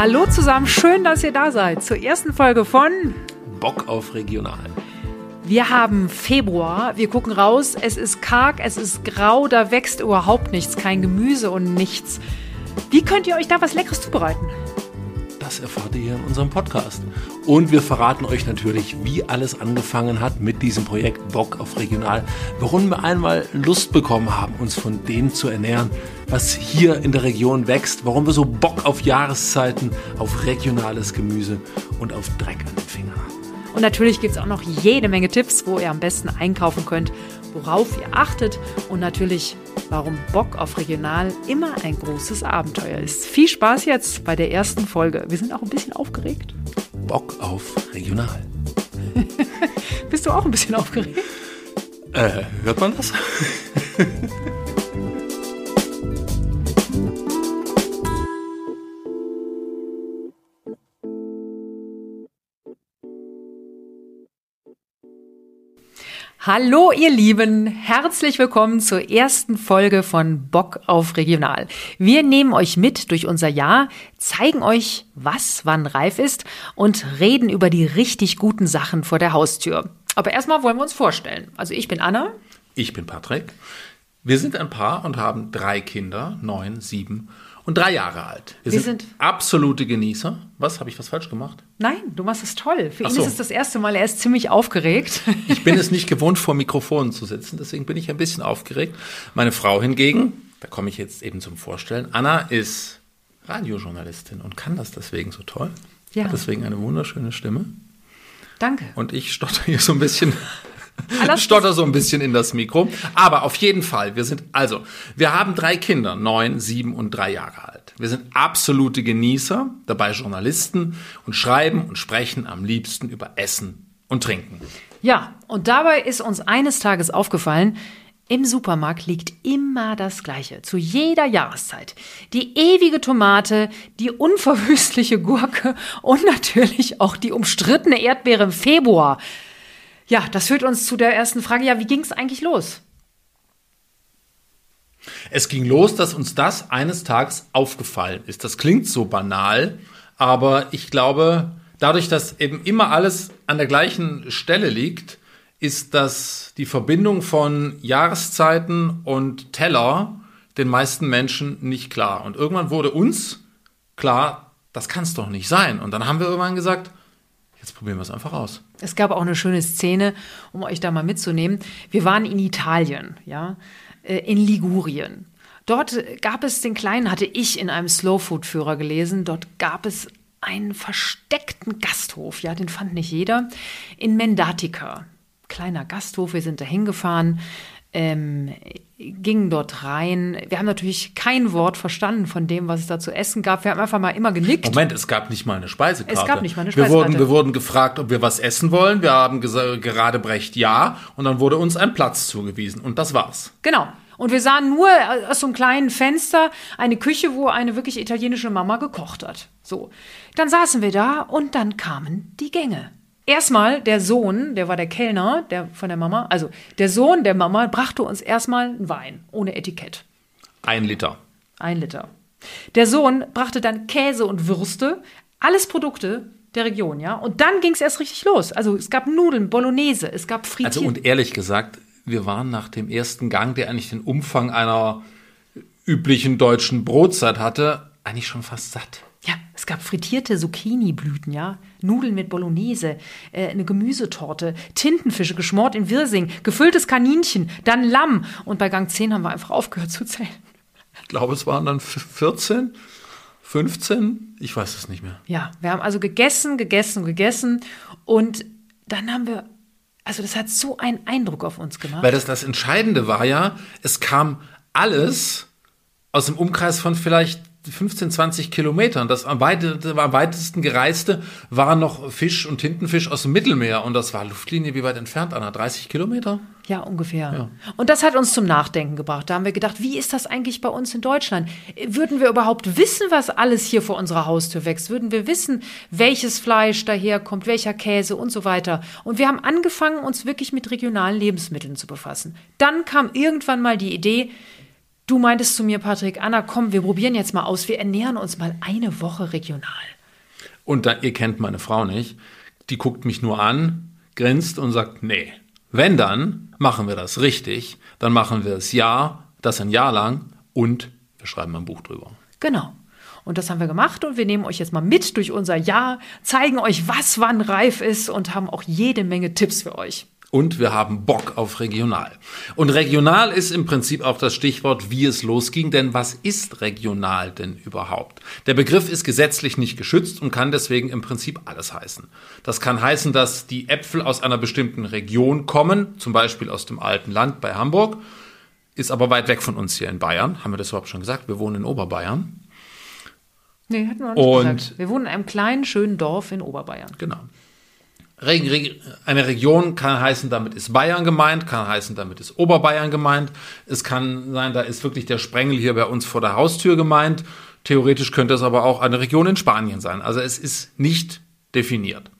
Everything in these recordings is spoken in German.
Hallo zusammen, schön, dass ihr da seid zur ersten Folge von Bock auf Regional. Wir haben Februar, wir gucken raus, es ist karg, es ist grau, da wächst überhaupt nichts, kein Gemüse und nichts. Wie könnt ihr euch da was Leckeres zubereiten? Das erfahrt ihr hier in unserem Podcast. Und wir verraten euch natürlich, wie alles angefangen hat mit diesem Projekt Bock auf Regional. Warum wir einmal Lust bekommen haben, uns von dem zu ernähren, was hier in der Region wächst. Warum wir so Bock auf Jahreszeiten, auf regionales Gemüse und auf Dreck an den Fingern haben. Und natürlich gibt es auch noch jede Menge Tipps, wo ihr am besten einkaufen könnt, worauf ihr achtet und natürlich, warum Bock auf Regional immer ein großes Abenteuer ist. Viel Spaß jetzt bei der ersten Folge. Wir sind auch ein bisschen aufgeregt. Bock auf Regional. Bist du auch ein bisschen aufgeregt? Äh, hört man das? Hallo ihr Lieben, herzlich willkommen zur ersten Folge von Bock auf Regional. Wir nehmen euch mit durch unser Jahr, zeigen euch, was wann reif ist und reden über die richtig guten Sachen vor der Haustür. Aber erstmal wollen wir uns vorstellen. Also ich bin Anna. Ich bin Patrick. Wir sind ein Paar und haben drei Kinder, neun, sieben und drei Jahre alt. Wir, Wir sind, sind- absolute Genießer. Was, habe ich was falsch gemacht? Nein, du machst es toll. Für Ach ihn so. ist es das erste Mal, er ist ziemlich aufgeregt. Ich bin es nicht gewohnt, vor Mikrofonen zu sitzen, deswegen bin ich ein bisschen aufgeregt. Meine Frau hingegen, da komme ich jetzt eben zum Vorstellen, Anna ist Radiojournalistin und kann das deswegen so toll. Ja. Hat deswegen eine wunderschöne Stimme. Danke. Und ich stotter hier so ein bisschen, stotter so ein bisschen in das Mikro. Aber auf jeden Fall, wir sind, also, wir haben drei Kinder, neun, sieben und drei Jahre alt. Wir sind absolute Genießer, dabei Journalisten und schreiben und sprechen am liebsten über Essen und Trinken. Ja, und dabei ist uns eines Tages aufgefallen, im Supermarkt liegt immer das Gleiche, zu jeder Jahreszeit. Die ewige Tomate, die unverwüstliche Gurke und natürlich auch die umstrittene Erdbeere im Februar. Ja, das führt uns zu der ersten Frage, ja, wie ging es eigentlich los? Es ging los, dass uns das eines Tages aufgefallen ist. Das klingt so banal, aber ich glaube, dadurch, dass eben immer alles an der gleichen Stelle liegt, ist das die Verbindung von Jahreszeiten und Teller den meisten Menschen nicht klar. Und irgendwann wurde uns klar, das kann es doch nicht sein. Und dann haben wir irgendwann gesagt, jetzt probieren wir es einfach aus. Es gab auch eine schöne Szene, um euch da mal mitzunehmen. Wir waren in Italien, ja, äh, in Ligurien. Dort gab es den kleinen, hatte ich in einem Slowfood-Führer gelesen, dort gab es einen versteckten Gasthof, ja, den fand nicht jeder, in Mendatica. Kleiner Gasthof, wir sind da hingefahren, ähm, gingen dort rein. Wir haben natürlich kein Wort verstanden von dem, was es da zu essen gab. Wir haben einfach mal immer genickt. Moment, es gab nicht mal eine Speisekarte. Es gab nicht mal eine Wir Speisekarte. wurden, wir wurden gefragt, ob wir was essen wollen. Wir haben gerade brecht ja und dann wurde uns ein Platz zugewiesen und das war's. Genau. Und wir sahen nur aus so einem kleinen Fenster eine Küche, wo eine wirklich italienische Mama gekocht hat. So. Dann saßen wir da und dann kamen die Gänge. Erstmal der Sohn, der war der Kellner der von der Mama, also der Sohn der Mama brachte uns erstmal einen Wein ohne Etikett. Ein Liter. Ein Liter. Der Sohn brachte dann Käse und Würste, alles Produkte der Region, ja. Und dann ging es erst richtig los. Also es gab Nudeln, Bolognese, es gab Frittier. Also und ehrlich gesagt, wir waren nach dem ersten Gang, der eigentlich den Umfang einer üblichen deutschen Brotzeit hatte, eigentlich schon fast satt. Ja, es gab frittierte Zucchini-Blüten, ja, Nudeln mit Bolognese, äh, eine Gemüsetorte, Tintenfische geschmort in Wirsing, gefülltes Kaninchen, dann Lamm. Und bei Gang 10 haben wir einfach aufgehört zu zählen. Ich glaube, es waren dann f- 14, 15, ich weiß es nicht mehr. Ja, wir haben also gegessen, gegessen, gegessen. Und dann haben wir, also das hat so einen Eindruck auf uns gemacht. Weil das, das Entscheidende war ja, es kam alles aus dem Umkreis von vielleicht 15, 20 Kilometern. Das am, weite, am weitesten gereiste war noch Fisch und Tintenfisch aus dem Mittelmeer. Und das war Luftlinie wie weit entfernt, Anna? 30 Kilometer? Ja, ungefähr. Und das hat uns zum Nachdenken gebracht. Da haben wir gedacht, wie ist das eigentlich bei uns in Deutschland? Würden wir überhaupt wissen, was alles hier vor unserer Haustür wächst? Würden wir wissen, welches Fleisch daherkommt, welcher Käse und so weiter? Und wir haben angefangen, uns wirklich mit regionalen Lebensmitteln zu befassen. Dann kam irgendwann mal die Idee, Du meintest zu mir, Patrick, Anna, komm, wir probieren jetzt mal aus. Wir ernähren uns mal eine Woche regional. Und da, ihr kennt meine Frau nicht. Die guckt mich nur an, grinst und sagt, nee. Wenn dann, machen wir das richtig. Dann machen wir es Jahr, das ein Jahr lang und wir schreiben ein Buch drüber. Genau. Und das haben wir gemacht und wir nehmen euch jetzt mal mit durch unser Jahr, zeigen euch, was wann reif ist und haben auch jede Menge Tipps für euch. Und wir haben Bock auf regional. Und regional ist im Prinzip auch das Stichwort, wie es losging. Denn was ist regional denn überhaupt? Der Begriff ist gesetzlich nicht geschützt und kann deswegen im Prinzip alles heißen. Das kann heißen, dass die Äpfel aus einer bestimmten Region kommen, zum Beispiel aus dem alten Land bei Hamburg, ist aber weit weg von uns hier in Bayern. Haben wir das überhaupt schon gesagt? Wir wohnen in Oberbayern. Nee, hatten wir noch nicht und gesagt. Wir wohnen in einem kleinen, schönen Dorf in Oberbayern. Genau. Eine Region kann heißen, damit ist Bayern gemeint, kann heißen, damit ist Oberbayern gemeint. Es kann sein, da ist wirklich der Sprengel hier bei uns vor der Haustür gemeint. Theoretisch könnte es aber auch eine Region in Spanien sein. Also es ist nicht definiert.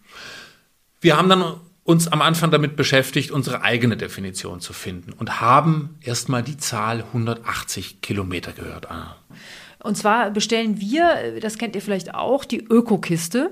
Wir haben dann uns am Anfang damit beschäftigt, unsere eigene Definition zu finden und haben erstmal die Zahl 180 Kilometer gehört. Und zwar bestellen wir, das kennt ihr vielleicht auch, die Ökokiste.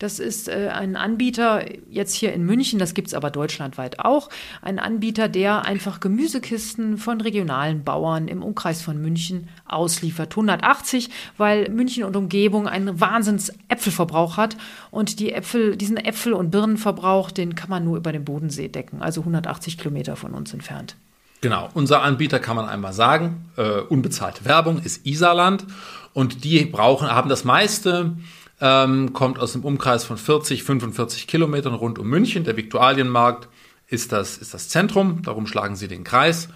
Das ist äh, ein Anbieter jetzt hier in München, das gibt es aber deutschlandweit auch. Ein Anbieter, der einfach Gemüsekisten von regionalen Bauern im Umkreis von München ausliefert. 180, weil München und Umgebung einen Wahnsinns Äpfelverbrauch hat. Und die Äpfel, diesen Äpfel- und Birnenverbrauch, den kann man nur über den Bodensee decken, also 180 Kilometer von uns entfernt. Genau, unser Anbieter kann man einmal sagen, äh, unbezahlte Werbung ist Isaland und die brauchen, haben das meiste ähm, kommt aus dem Umkreis von 40, 45 Kilometern rund um München. Der Viktualienmarkt ist das, ist das Zentrum, darum schlagen sie den Kreis.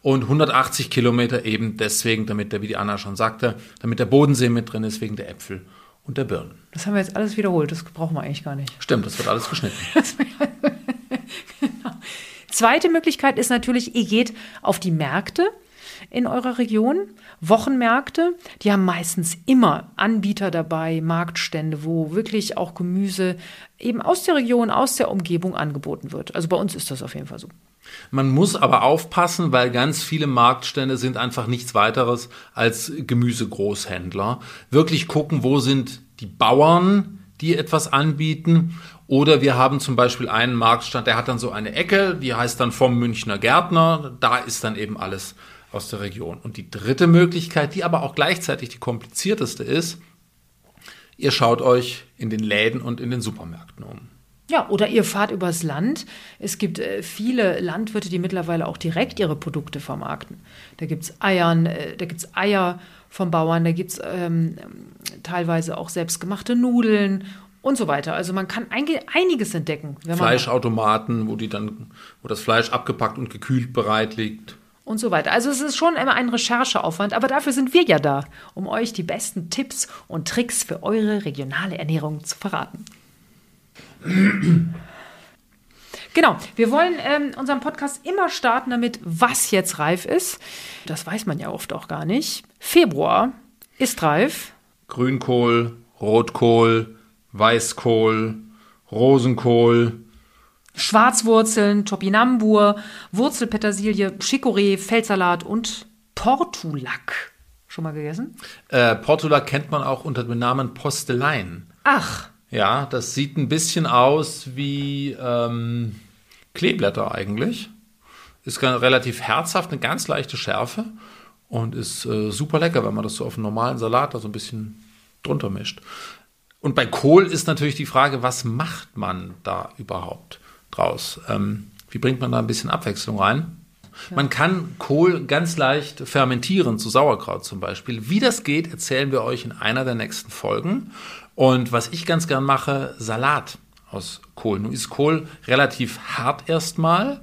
Und 180 Kilometer eben deswegen, damit der, wie die Anna schon sagte, damit der Bodensee mit drin ist, wegen der Äpfel und der Birnen. Das haben wir jetzt alles wiederholt, das brauchen wir eigentlich gar nicht. Stimmt, das wird alles geschnitten. genau. Zweite Möglichkeit ist natürlich, ihr geht auf die Märkte in eurer Region. Wochenmärkte, die haben meistens immer Anbieter dabei, Marktstände, wo wirklich auch Gemüse eben aus der Region, aus der Umgebung angeboten wird. Also bei uns ist das auf jeden Fall so. Man muss aber aufpassen, weil ganz viele Marktstände sind einfach nichts weiteres als Gemüsegroßhändler. Wirklich gucken, wo sind die Bauern, die etwas anbieten. Oder wir haben zum Beispiel einen Marktstand, der hat dann so eine Ecke, die heißt dann vom Münchner Gärtner. Da ist dann eben alles aus der Region. Und die dritte Möglichkeit, die aber auch gleichzeitig die komplizierteste ist, ihr schaut euch in den Läden und in den Supermärkten um. Ja, oder ihr fahrt übers Land. Es gibt äh, viele Landwirte, die mittlerweile auch direkt ihre Produkte vermarkten. Da gibt es Eiern, äh, da gibt es Eier vom Bauern, da gibt es ähm, teilweise auch selbstgemachte Nudeln und so weiter. Also man kann einiges entdecken. Fleischautomaten, wo die dann, wo das Fleisch abgepackt und gekühlt bereit liegt und so weiter. Also es ist schon immer ein Rechercheaufwand, aber dafür sind wir ja da, um euch die besten Tipps und Tricks für eure regionale Ernährung zu verraten. Genau, wir wollen ähm, unseren Podcast immer starten damit, was jetzt reif ist. Das weiß man ja oft auch gar nicht. Februar ist reif. Grünkohl, Rotkohl, Weißkohl, Rosenkohl, Schwarzwurzeln, Topinambur, Wurzelpetersilie, Chicorée, Feldsalat und Portulak. Schon mal gegessen? Äh, Portulak kennt man auch unter dem Namen Postelein. Ach. Ja, das sieht ein bisschen aus wie ähm, Kleeblätter eigentlich. Ist relativ herzhaft, eine ganz leichte Schärfe und ist äh, super lecker, wenn man das so auf einen normalen Salat da so ein bisschen drunter mischt. Und bei Kohl ist natürlich die Frage, was macht man da überhaupt? Draus. Ähm, wie bringt man da ein bisschen Abwechslung rein? Ja. Man kann Kohl ganz leicht fermentieren, zu Sauerkraut zum Beispiel. Wie das geht, erzählen wir euch in einer der nächsten Folgen. Und was ich ganz gern mache, Salat aus Kohl. Nun ist Kohl relativ hart erstmal.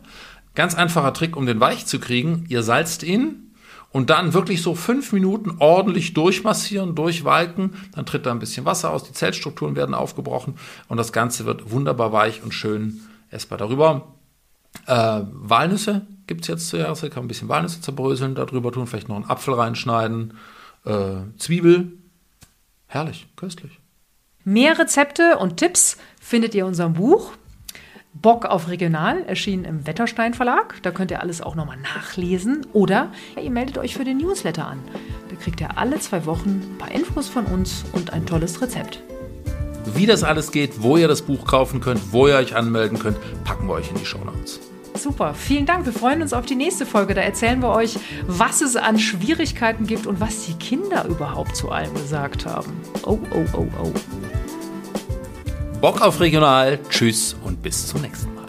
Ganz einfacher Trick, um den weich zu kriegen. Ihr salzt ihn und dann wirklich so fünf Minuten ordentlich durchmassieren, durchwalken. Dann tritt da ein bisschen Wasser aus, die Zellstrukturen werden aufgebrochen und das Ganze wird wunderbar weich und schön essbar. Darüber äh, Walnüsse gibt es jetzt zuerst. Kann man ein bisschen Walnüsse zerbröseln, darüber tun, vielleicht noch einen Apfel reinschneiden, äh, Zwiebel. Herrlich, köstlich. Mehr Rezepte und Tipps findet ihr in unserem Buch. Bock auf Regional erschienen im Wetterstein Verlag. Da könnt ihr alles auch nochmal nachlesen. Oder ihr meldet euch für den Newsletter an. Da kriegt ihr alle zwei Wochen ein paar Infos von uns und ein tolles Rezept. Wie das alles geht, wo ihr das Buch kaufen könnt, wo ihr euch anmelden könnt, packen wir euch in die Show Notes. Super, vielen Dank. Wir freuen uns auf die nächste Folge. Da erzählen wir euch, was es an Schwierigkeiten gibt und was die Kinder überhaupt zu allem gesagt haben. Oh, oh, oh, oh. Bock auf Regional, tschüss und bis zum nächsten Mal.